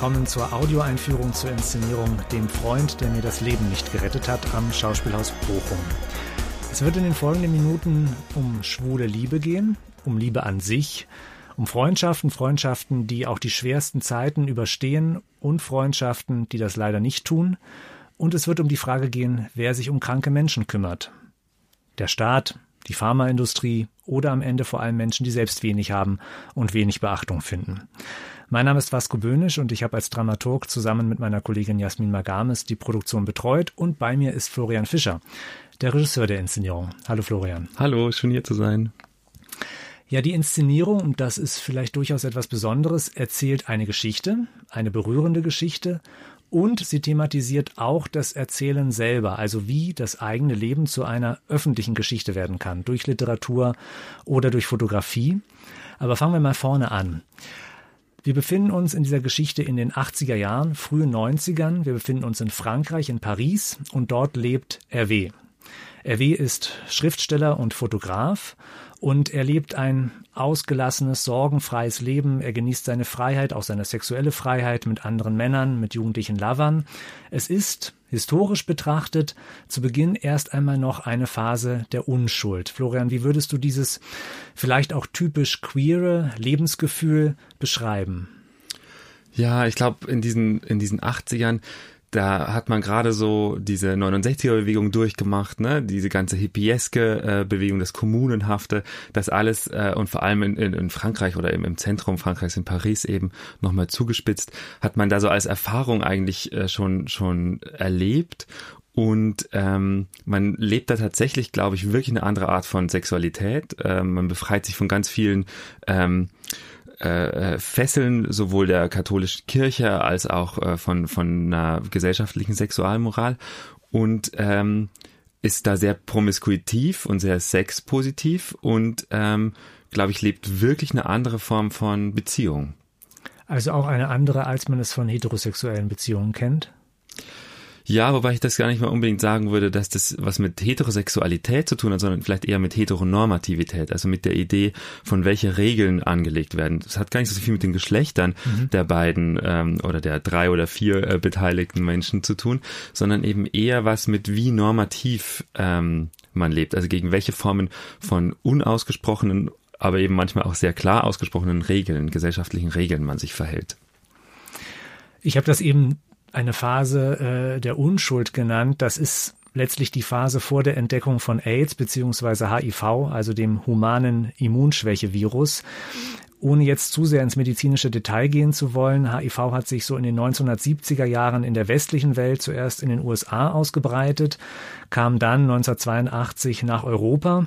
Willkommen zur Audioeinführung zur Inszenierung Dem Freund, der mir das Leben nicht gerettet hat am Schauspielhaus Bochum. Es wird in den folgenden Minuten um schwule Liebe gehen, um Liebe an sich, um Freundschaften, Freundschaften, die auch die schwersten Zeiten überstehen und Freundschaften, die das leider nicht tun. Und es wird um die Frage gehen, wer sich um kranke Menschen kümmert. Der Staat, die Pharmaindustrie oder am Ende vor allem Menschen, die selbst wenig haben und wenig Beachtung finden. Mein Name ist Vasco Böhnisch und ich habe als Dramaturg zusammen mit meiner Kollegin Jasmin Magames die Produktion betreut und bei mir ist Florian Fischer, der Regisseur der Inszenierung. Hallo Florian. Hallo, schön hier zu sein. Ja, die Inszenierung, und das ist vielleicht durchaus etwas Besonderes, erzählt eine Geschichte, eine berührende Geschichte und sie thematisiert auch das Erzählen selber, also wie das eigene Leben zu einer öffentlichen Geschichte werden kann, durch Literatur oder durch Fotografie. Aber fangen wir mal vorne an. Wir befinden uns in dieser Geschichte in den 80er Jahren, frühen 90ern. Wir befinden uns in Frankreich, in Paris und dort lebt Hervé. Hervé ist Schriftsteller und Fotograf und er lebt ein ausgelassenes, sorgenfreies Leben. Er genießt seine Freiheit, auch seine sexuelle Freiheit mit anderen Männern, mit jugendlichen Lovern. Es ist, historisch betrachtet, zu Beginn erst einmal noch eine Phase der Unschuld. Florian, wie würdest du dieses vielleicht auch typisch queere Lebensgefühl beschreiben? Ja, ich glaube, in diesen, in diesen 80ern da hat man gerade so diese 69er-Bewegung durchgemacht, ne? diese ganze hippieske äh, Bewegung, das Kommunenhafte, das alles äh, und vor allem in, in, in Frankreich oder im, im Zentrum Frankreichs, in Paris eben nochmal zugespitzt, hat man da so als Erfahrung eigentlich äh, schon, schon erlebt und ähm, man lebt da tatsächlich, glaube ich, wirklich eine andere Art von Sexualität. Ähm, man befreit sich von ganz vielen ähm, äh, Fesseln sowohl der katholischen Kirche als auch äh, von, von einer gesellschaftlichen Sexualmoral und ähm, ist da sehr promiskuitiv und sehr sexpositiv und ähm, glaube ich lebt wirklich eine andere Form von Beziehung. Also auch eine andere, als man es von heterosexuellen Beziehungen kennt? Ja, wobei ich das gar nicht mal unbedingt sagen würde, dass das was mit Heterosexualität zu tun hat, sondern vielleicht eher mit Heteronormativität, also mit der Idee, von welche Regeln angelegt werden. Das hat gar nicht so viel mit den Geschlechtern mhm. der beiden ähm, oder der drei oder vier äh, beteiligten Menschen zu tun, sondern eben eher was mit wie normativ ähm, man lebt, also gegen welche Formen von unausgesprochenen, aber eben manchmal auch sehr klar ausgesprochenen Regeln, gesellschaftlichen Regeln man sich verhält. Ich habe das eben eine Phase äh, der Unschuld genannt. Das ist letztlich die Phase vor der Entdeckung von AIDS beziehungsweise HIV, also dem humanen Immunschwächevirus. Ohne jetzt zu sehr ins medizinische Detail gehen zu wollen, HIV hat sich so in den 1970er Jahren in der westlichen Welt zuerst in den USA ausgebreitet, kam dann 1982 nach Europa.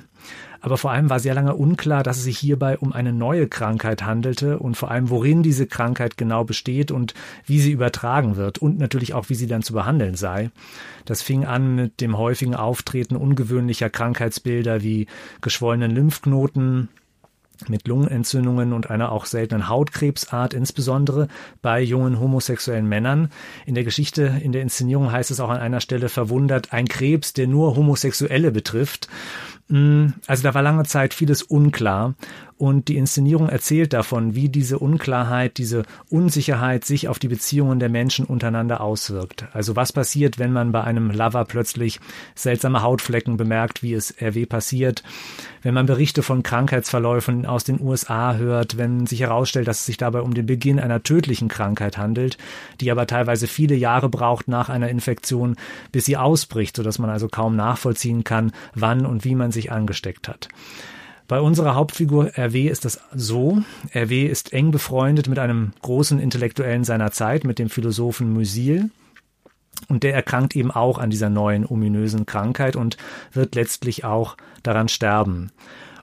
Aber vor allem war sehr lange unklar, dass es sich hierbei um eine neue Krankheit handelte und vor allem, worin diese Krankheit genau besteht und wie sie übertragen wird und natürlich auch, wie sie dann zu behandeln sei. Das fing an mit dem häufigen Auftreten ungewöhnlicher Krankheitsbilder wie geschwollenen Lymphknoten, mit Lungenentzündungen und einer auch seltenen Hautkrebsart, insbesondere bei jungen homosexuellen Männern. In der Geschichte, in der Inszenierung heißt es auch an einer Stelle verwundert, ein Krebs, der nur Homosexuelle betrifft. Mm, also da war lange Zeit vieles unklar und die Inszenierung erzählt davon, wie diese Unklarheit, diese Unsicherheit sich auf die Beziehungen der Menschen untereinander auswirkt. Also was passiert, wenn man bei einem Lover plötzlich seltsame Hautflecken bemerkt, wie es RW passiert, wenn man Berichte von Krankheitsverläufen aus den USA hört, wenn sich herausstellt, dass es sich dabei um den Beginn einer tödlichen Krankheit handelt, die aber teilweise viele Jahre braucht nach einer Infektion, bis sie ausbricht, sodass man also kaum nachvollziehen kann, wann und wie man sich angesteckt hat. Bei unserer Hauptfigur RW ist das so. RW ist eng befreundet mit einem großen Intellektuellen seiner Zeit, mit dem Philosophen Musil. Und der erkrankt eben auch an dieser neuen ominösen Krankheit und wird letztlich auch daran sterben.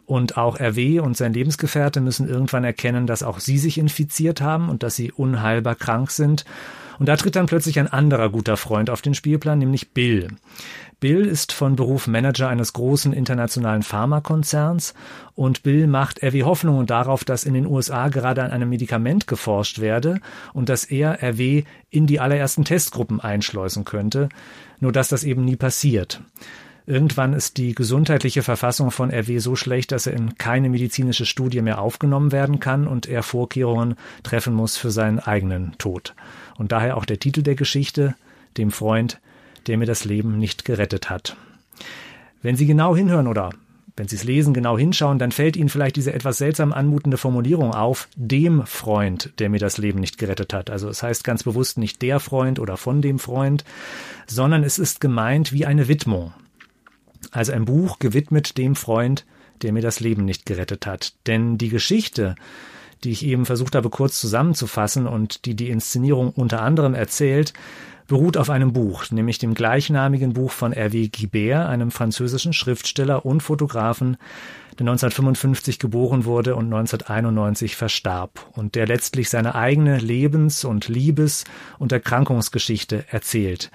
Und auch RW und sein Lebensgefährte müssen irgendwann erkennen, dass auch sie sich infiziert haben und dass sie unheilbar krank sind. Und da tritt dann plötzlich ein anderer guter Freund auf den Spielplan, nämlich Bill. Bill ist von Beruf Manager eines großen internationalen Pharmakonzerns und Bill macht RW Hoffnungen darauf, dass in den USA gerade an einem Medikament geforscht werde und dass er RW in die allerersten Testgruppen einschleusen könnte, nur dass das eben nie passiert. Irgendwann ist die gesundheitliche Verfassung von RW so schlecht, dass er in keine medizinische Studie mehr aufgenommen werden kann und er Vorkehrungen treffen muss für seinen eigenen Tod. Und daher auch der Titel der Geschichte, dem Freund, der mir das Leben nicht gerettet hat. Wenn Sie genau hinhören oder wenn Sie es lesen, genau hinschauen, dann fällt Ihnen vielleicht diese etwas seltsam anmutende Formulierung auf, dem Freund, der mir das Leben nicht gerettet hat. Also es heißt ganz bewusst nicht der Freund oder von dem Freund, sondern es ist gemeint wie eine Widmung. Also ein Buch gewidmet dem Freund, der mir das Leben nicht gerettet hat. Denn die Geschichte, die ich eben versucht habe kurz zusammenzufassen und die die Inszenierung unter anderem erzählt, beruht auf einem Buch, nämlich dem gleichnamigen Buch von Hervé Guibert, einem französischen Schriftsteller und Fotografen, der 1955 geboren wurde und 1991 verstarb und der letztlich seine eigene Lebens- und Liebes- und Erkrankungsgeschichte erzählt.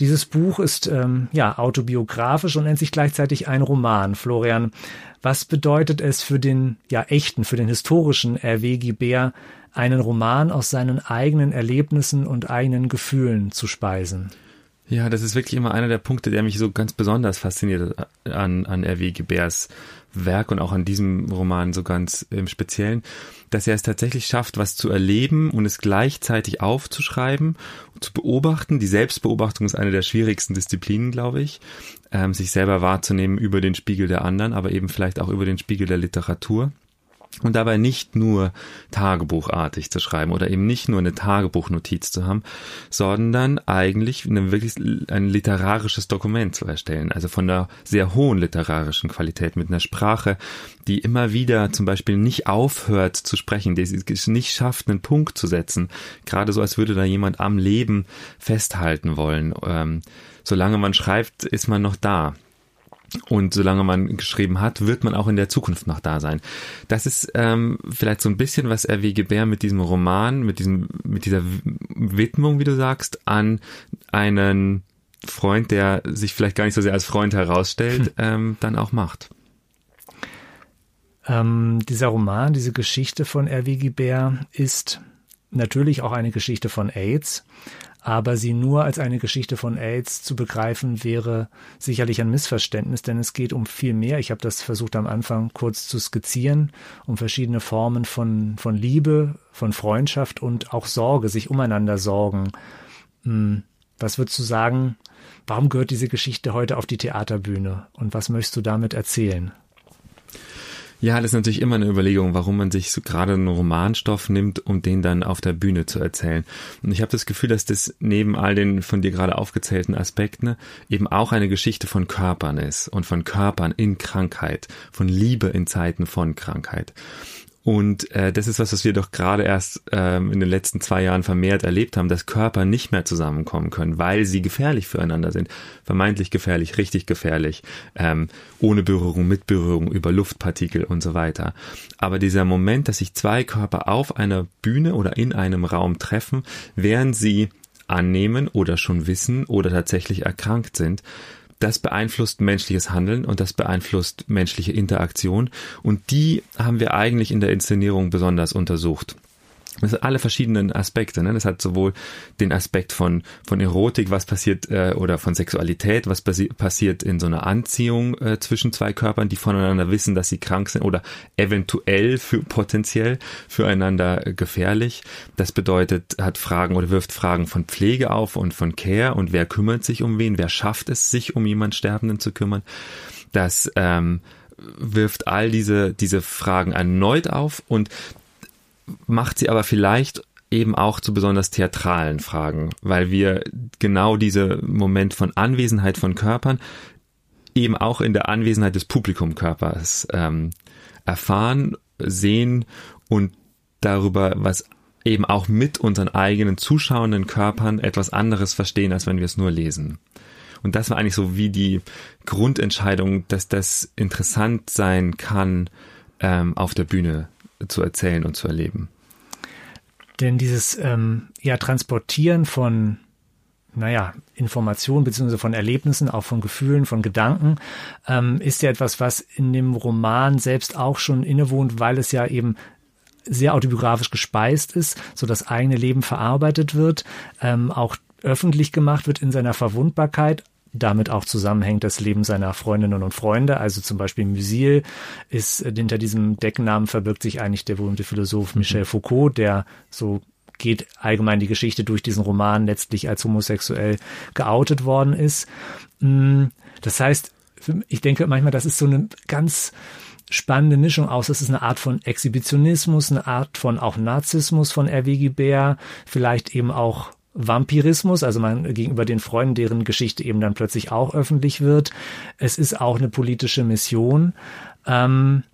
Dieses Buch ist ähm, ja autobiografisch und nennt sich gleichzeitig ein Roman. Florian, was bedeutet es für den ja echten, für den historischen Hervé Guibert, einen Roman aus seinen eigenen Erlebnissen und eigenen Gefühlen zu speisen? Ja, das ist wirklich immer einer der Punkte, der mich so ganz besonders fasziniert an, an R.W. Gebers Werk und auch an diesem Roman so ganz im Speziellen, dass er es tatsächlich schafft, was zu erleben und es gleichzeitig aufzuschreiben, zu beobachten. Die Selbstbeobachtung ist eine der schwierigsten Disziplinen, glaube ich, ähm, sich selber wahrzunehmen über den Spiegel der anderen, aber eben vielleicht auch über den Spiegel der Literatur und dabei nicht nur tagebuchartig zu schreiben oder eben nicht nur eine Tagebuchnotiz zu haben, sondern eigentlich eine wirklich ein literarisches Dokument zu erstellen, also von einer sehr hohen literarischen Qualität mit einer Sprache, die immer wieder zum Beispiel nicht aufhört zu sprechen, die es nicht schafft, einen Punkt zu setzen, gerade so als würde da jemand am Leben festhalten wollen. Ähm, solange man schreibt, ist man noch da. Und solange man geschrieben hat, wird man auch in der Zukunft noch da sein. Das ist ähm, vielleicht so ein bisschen, was R.W. Gebär mit diesem Roman, mit diesem, mit dieser Widmung, wie du sagst, an einen Freund, der sich vielleicht gar nicht so sehr als Freund herausstellt, hm. ähm, dann auch macht. Ähm, dieser Roman, diese Geschichte von R.W. Gebär ist natürlich auch eine Geschichte von AIDS, aber sie nur als eine Geschichte von AIDS zu begreifen, wäre sicherlich ein Missverständnis, denn es geht um viel mehr. Ich habe das versucht am Anfang kurz zu skizzieren, um verschiedene Formen von, von Liebe, von Freundschaft und auch Sorge, sich umeinander sorgen. Hm, was würdest du sagen, warum gehört diese Geschichte heute auf die Theaterbühne und was möchtest du damit erzählen? Ja, das ist natürlich immer eine Überlegung, warum man sich so gerade einen Romanstoff nimmt, um den dann auf der Bühne zu erzählen. Und ich habe das Gefühl, dass das neben all den von dir gerade aufgezählten Aspekten eben auch eine Geschichte von Körpern ist und von Körpern in Krankheit, von Liebe in Zeiten von Krankheit. Und äh, das ist was, was wir doch gerade erst ähm, in den letzten zwei Jahren vermehrt erlebt haben, dass Körper nicht mehr zusammenkommen können, weil sie gefährlich füreinander sind. Vermeintlich gefährlich, richtig gefährlich, ähm, ohne Berührung, mit Berührung, über Luftpartikel und so weiter. Aber dieser Moment, dass sich zwei Körper auf einer Bühne oder in einem Raum treffen, während sie annehmen oder schon wissen oder tatsächlich erkrankt sind, das beeinflusst menschliches Handeln und das beeinflusst menschliche Interaktion. Und die haben wir eigentlich in der Inszenierung besonders untersucht. Das hat alle verschiedenen Aspekte. Ne? Das hat sowohl den Aspekt von, von Erotik, was passiert, äh, oder von Sexualität, was passi passiert in so einer Anziehung äh, zwischen zwei Körpern, die voneinander wissen, dass sie krank sind oder eventuell für potenziell füreinander äh, gefährlich. Das bedeutet, hat Fragen oder wirft Fragen von Pflege auf und von Care und wer kümmert sich um wen, wer schafft es, sich um jemand Sterbenden zu kümmern. Das ähm, wirft all diese, diese Fragen erneut auf und macht sie aber vielleicht eben auch zu besonders theatralen Fragen, weil wir genau diese Moment von Anwesenheit von Körpern eben auch in der Anwesenheit des Publikumkörpers ähm, erfahren, sehen und darüber, was eben auch mit unseren eigenen zuschauenden Körpern etwas anderes verstehen, als wenn wir es nur lesen. Und das war eigentlich so wie die Grundentscheidung, dass das interessant sein kann, ähm, auf der Bühne zu erzählen und zu erleben. Denn dieses ähm, ja, Transportieren von naja, Informationen beziehungsweise von Erlebnissen, auch von Gefühlen, von Gedanken, ähm, ist ja etwas, was in dem Roman selbst auch schon innewohnt, weil es ja eben sehr autobiografisch gespeist ist, so das eigene Leben verarbeitet wird, ähm, auch öffentlich gemacht wird in seiner Verwundbarkeit, damit auch zusammenhängt das Leben seiner Freundinnen und Freunde. Also zum Beispiel Musil ist hinter diesem Decknamen verbirgt sich eigentlich der berühmte Philosoph Michel Foucault, der so geht allgemein die Geschichte durch diesen Roman letztlich als homosexuell geoutet worden ist. Mm, das heißt, ich denke manchmal, das ist so eine ganz spannende Mischung aus. Das ist eine Art von Exhibitionismus, eine Art von auch Narzissmus von R.W. Bär, vielleicht eben auch Vampirismus, also man gegenüber den Freunden, deren Geschichte eben dann plötzlich auch öffentlich wird. Es ist auch eine politische Mission. Ähm,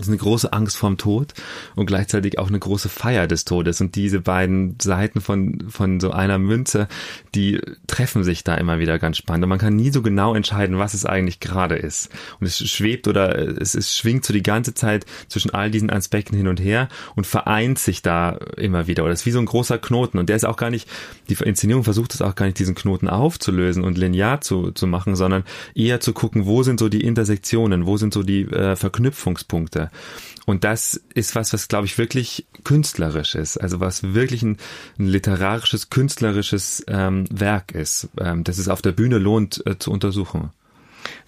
ist eine große Angst vorm Tod und gleichzeitig auch eine große Feier des Todes. Und diese beiden Seiten von, von so einer Münze, die treffen sich da immer wieder ganz spannend. Und man kann nie so genau entscheiden, was es eigentlich gerade ist. Und es schwebt oder es, es schwingt so die ganze Zeit zwischen all diesen Aspekten hin und her und vereint sich da immer wieder. Oder es ist wie so ein großer Knoten. Und der ist auch gar nicht, die Inszenierung versucht es auch gar nicht, diesen Knoten aufzulösen und linear zu, zu machen, sondern eher zu gucken, wo sind so die Intersektionen, wo sind so die äh, Verknüpfungspunkte. Und das ist was, was glaube ich wirklich künstlerisch ist, also was wirklich ein, ein literarisches, künstlerisches ähm, Werk ist, ähm, das es auf der Bühne lohnt äh, zu untersuchen.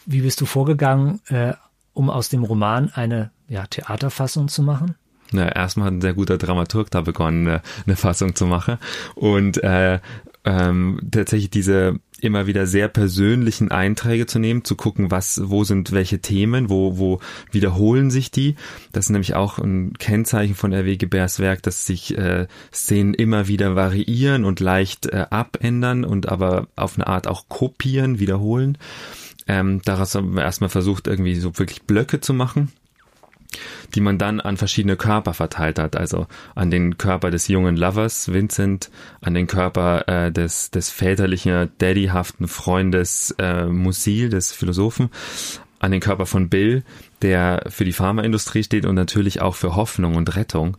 Wie bist du vorgegangen, äh, um aus dem Roman eine ja, Theaterfassung zu machen? Na, erstmal hat ein sehr guter Dramaturg da begonnen, eine, eine Fassung zu machen. Und äh, ähm, tatsächlich diese immer wieder sehr persönlichen Einträge zu nehmen, zu gucken, was, wo sind welche Themen, wo, wo wiederholen sich die. Das ist nämlich auch ein Kennzeichen von R.W. Gebärs Werk, dass sich äh, Szenen immer wieder variieren und leicht äh, abändern und aber auf eine Art auch kopieren, wiederholen. Ähm, daraus haben wir erstmal versucht, irgendwie so wirklich Blöcke zu machen die man dann an verschiedene Körper verteilt hat, also an den Körper des jungen Lovers Vincent, an den Körper äh, des, des väterlichen, daddyhaften Freundes äh, Musil, des Philosophen, an den Körper von Bill, der für die Pharmaindustrie steht und natürlich auch für Hoffnung und Rettung.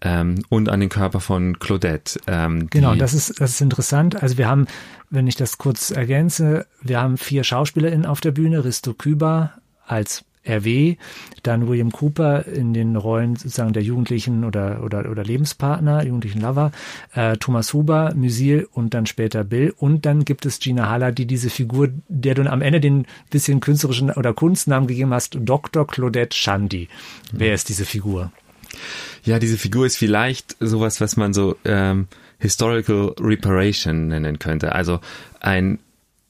Ähm, und an den Körper von Claudette. Ähm, genau, das ist, das ist interessant. Also wir haben, wenn ich das kurz ergänze, wir haben vier SchauspielerInnen auf der Bühne, Risto Küber als RW, dann William Cooper in den Rollen sozusagen der Jugendlichen oder, oder, oder Lebenspartner, jugendlichen Lover, äh, Thomas Huber, Musil und dann später Bill. Und dann gibt es Gina Haller, die diese Figur, der du am Ende den bisschen künstlerischen oder Kunstnamen gegeben hast, Dr. Claudette Shandy. Wer ist diese Figur? Ja, diese Figur ist vielleicht sowas, was man so ähm, Historical Reparation nennen könnte. Also ein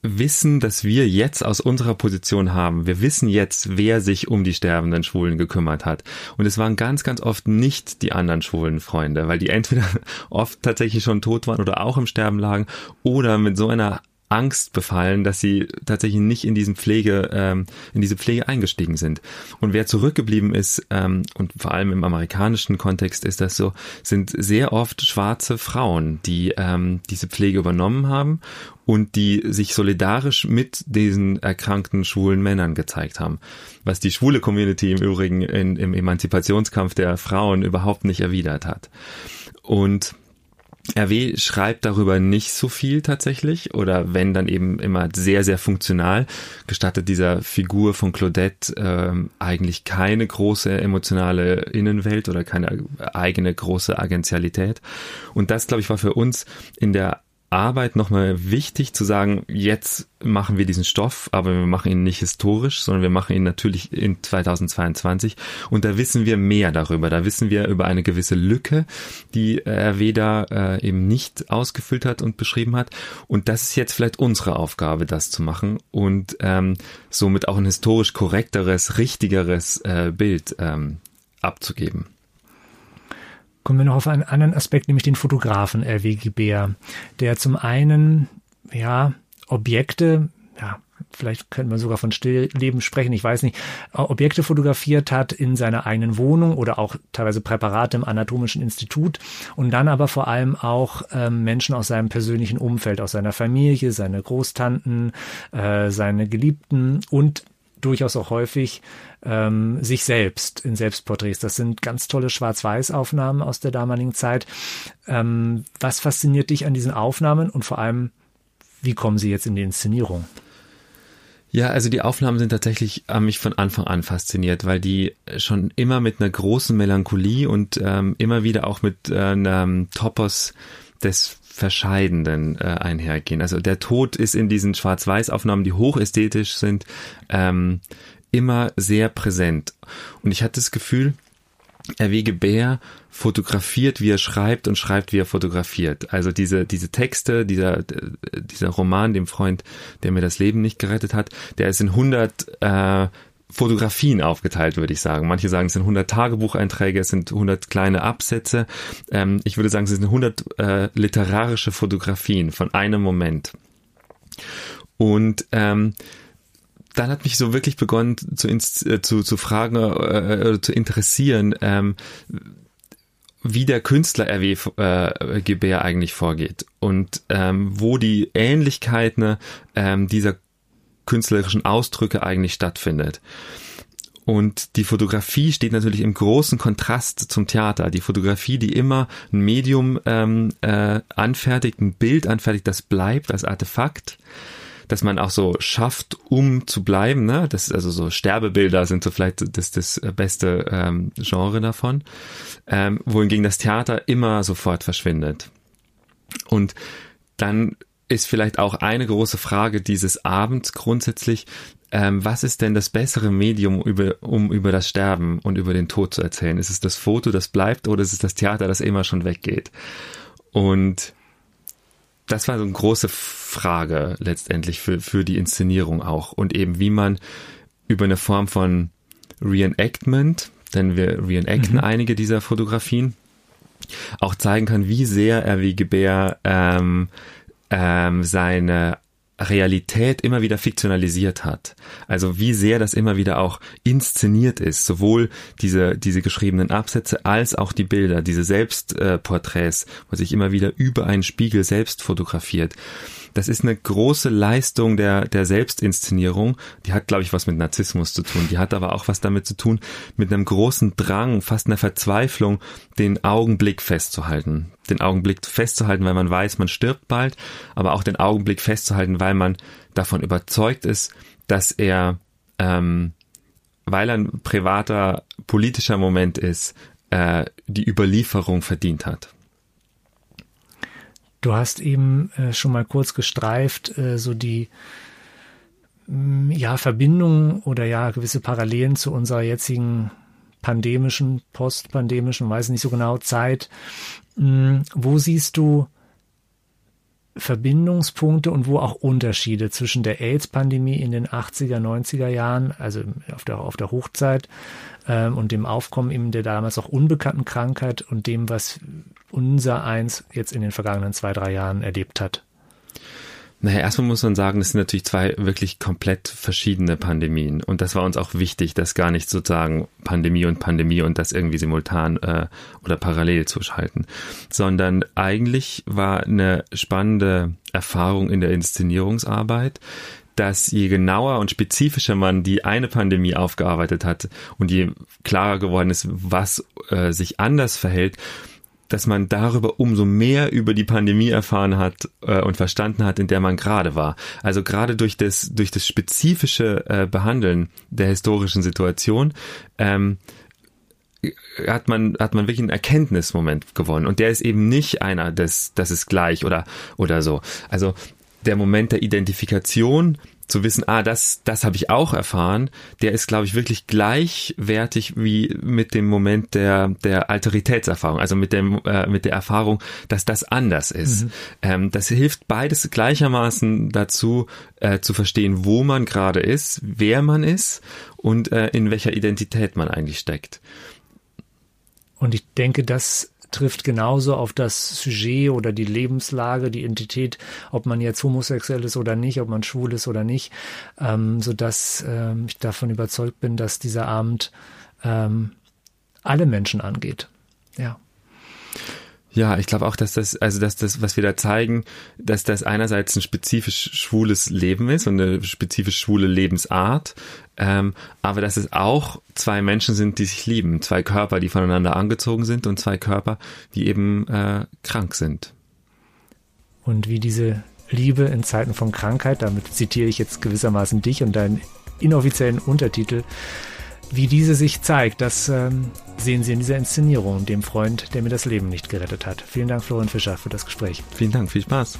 Wissen, das wir jetzt aus unserer Position haben. Wir wissen jetzt, wer sich um die sterbenden Schwulen gekümmert hat. Und es waren ganz, ganz oft nicht die anderen schwulen Freunde, weil die entweder oft tatsächlich schon tot waren oder auch im Sterben lagen oder mit so einer Angst befallen, dass sie tatsächlich nicht in diesen Pflege, ähm, in diese Pflege eingestiegen sind. Und wer zurückgeblieben ist, ähm, und vor allem im amerikanischen Kontext ist das so, sind sehr oft schwarze Frauen, die ähm, diese Pflege übernommen haben und die sich solidarisch mit diesen erkrankten schwulen Männern gezeigt haben. Was die schwule Community im Übrigen in, im Emanzipationskampf der Frauen überhaupt nicht erwidert hat. Und RW schreibt darüber nicht so viel tatsächlich oder wenn dann eben immer sehr, sehr funktional, gestattet dieser Figur von Claudette ähm, eigentlich keine große emotionale Innenwelt oder keine eigene große Agentialität. Und das, glaube ich, war für uns in der Arbeit nochmal wichtig zu sagen, jetzt machen wir diesen Stoff, aber wir machen ihn nicht historisch, sondern wir machen ihn natürlich in 2022 und da wissen wir mehr darüber. Da wissen wir über eine gewisse Lücke, die RW da äh, eben nicht ausgefüllt hat und beschrieben hat. Und das ist jetzt vielleicht unsere Aufgabe, das zu machen und ähm, somit auch ein historisch korrekteres, richtigeres äh, Bild ähm, abzugeben kommen wir noch auf einen anderen Aspekt, nämlich den Fotografen R.W.G. Bär, der zum einen, ja, Objekte, ja, vielleicht könnte man sogar von Stillleben sprechen, ich weiß nicht, Objekte fotografiert hat in seiner eigenen Wohnung oder auch teilweise Präparate im Anatomischen Institut und dann aber vor allem auch ähm, Menschen aus seinem persönlichen Umfeld, aus seiner Familie, seine Großtanten, äh, seine Geliebten und durchaus auch häufig ähm, sich selbst in Selbstporträts. Das sind ganz tolle Schwarz-Weiß-Aufnahmen aus der damaligen Zeit. Ähm, was fasziniert dich an diesen Aufnahmen und vor allem, wie kommen sie jetzt in die Inszenierung? Ja, also die Aufnahmen sind tatsächlich haben mich von Anfang an fasziniert, weil die schon immer mit einer großen Melancholie und ähm, immer wieder auch mit äh, einem Topos des Verscheidenden äh, einhergehen. Also der Tod ist in diesen Schwarz-Weiß-Aufnahmen, die hochästhetisch sind, ähm, immer sehr präsent. Und ich hatte das Gefühl, Erwege Bär fotografiert, wie er schreibt und schreibt, wie er fotografiert. Also diese, diese Texte, dieser, dieser Roman, dem Freund, der mir das Leben nicht gerettet hat, der ist in 100 äh, Fotografien aufgeteilt, würde ich sagen. Manche sagen, es sind 100 Tagebucheinträge, es sind 100 kleine Absätze. Ähm, ich würde sagen, es sind 100 äh, literarische Fotografien von einem Moment. Und ähm, dann hat mich so wirklich begonnen zu, äh, zu, zu fragen äh, äh, zu interessieren, ähm, wie der Künstler RW äh, Gebär eigentlich vorgeht und ähm, wo die Ähnlichkeiten ähm, dieser künstlerischen Ausdrücke eigentlich stattfindet. Und die Fotografie steht natürlich im großen Kontrast zum Theater. Die Fotografie, die immer ein Medium ähm, äh, anfertigt, ein Bild anfertigt, das bleibt als Artefakt, dass man auch so schafft, um zu bleiben. Ne? Das also so Sterbebilder sind so vielleicht das, das beste ähm, Genre davon, ähm, wohingegen das Theater immer sofort verschwindet. Und dann ist vielleicht auch eine große Frage dieses Abends grundsätzlich, ähm, was ist denn das bessere Medium, über, um über das Sterben und über den Tod zu erzählen? Ist es das Foto, das bleibt, oder ist es das Theater, das immer schon weggeht? Und das war so eine große Frage letztendlich für, für die Inszenierung auch. Und eben, wie man über eine Form von Reenactment, denn wir reenacten mhm. einige dieser Fotografien, auch zeigen kann, wie sehr er wie Gebär ähm, ähm, seine Realität immer wieder fiktionalisiert hat. Also wie sehr das immer wieder auch inszeniert ist, sowohl diese, diese geschriebenen Absätze als auch die Bilder, diese Selbstporträts, äh, wo sich immer wieder über einen Spiegel selbst fotografiert das ist eine große Leistung der, der Selbstinszenierung. Die hat, glaube ich, was mit Narzissmus zu tun. Die hat aber auch was damit zu tun, mit einem großen Drang, fast einer Verzweiflung, den Augenblick festzuhalten. Den Augenblick festzuhalten, weil man weiß, man stirbt bald, aber auch den Augenblick festzuhalten, weil man davon überzeugt ist, dass er, ähm, weil er ein privater politischer Moment ist, äh, die Überlieferung verdient hat. Du hast eben äh, schon mal kurz gestreift, äh, so die mm, ja Verbindungen oder ja gewisse Parallelen zu unserer jetzigen pandemischen, postpandemischen, weiß nicht so genau Zeit. Mh, mm, wo siehst du Verbindungspunkte und wo auch Unterschiede zwischen der AIDS-Pandemie in den 80er, 90er Jahren, also auf der, auf der Hochzeit, ähm, und dem Aufkommen eben der damals auch unbekannten Krankheit und dem, was unser Eins jetzt in den vergangenen zwei, drei Jahren erlebt hat? Naja, erstmal muss man sagen, das sind natürlich zwei wirklich komplett verschiedene Pandemien. Und das war uns auch wichtig, das gar nicht sozusagen Pandemie und Pandemie und das irgendwie simultan äh, oder parallel zu schalten. Sondern eigentlich war eine spannende Erfahrung in der Inszenierungsarbeit, dass je genauer und spezifischer man die eine Pandemie aufgearbeitet hat und je klarer geworden ist, was äh, sich anders verhält, dass man darüber umso mehr über die Pandemie erfahren hat äh, und verstanden hat, in der man gerade war. Also gerade durch das durch das spezifische äh, Behandeln der historischen Situation ähm, hat man hat man wirklich einen Erkenntnismoment gewonnen und der ist eben nicht einer des das ist gleich oder oder so. Also der Moment der Identifikation zu wissen, ah, das, das habe ich auch erfahren, der ist, glaube ich, wirklich gleichwertig wie mit dem Moment der, der Alteritätserfahrung, also mit dem, äh, mit der Erfahrung, dass das anders ist. Mhm. Ähm, das hilft beides gleichermaßen dazu, äh, zu verstehen, wo man gerade ist, wer man ist und äh, in welcher Identität man eigentlich steckt. Und ich denke, das trifft genauso auf das Sujet oder die Lebenslage, die Identität, ob man jetzt homosexuell ist oder nicht, ob man schwul ist oder nicht, ähm, so dass ähm, ich davon überzeugt bin, dass dieser Abend ähm, alle Menschen angeht. Ja. Ja, ich glaube auch, dass das, also dass das, was wir da zeigen, dass das einerseits ein spezifisch schwules Leben ist und eine spezifisch schwule Lebensart, ähm, aber dass es auch zwei Menschen sind, die sich lieben, zwei Körper, die voneinander angezogen sind und zwei Körper, die eben äh, krank sind. Und wie diese Liebe in Zeiten von Krankheit, damit zitiere ich jetzt gewissermaßen dich und deinen inoffiziellen Untertitel, Wie diese sich zeigt, das ähm, sehen Sie in dieser Inszenierung, dem Freund, der mir das Leben nicht gerettet hat. Vielen Dank, Florian Fischer, für das Gespräch. Vielen Dank, viel Spaß.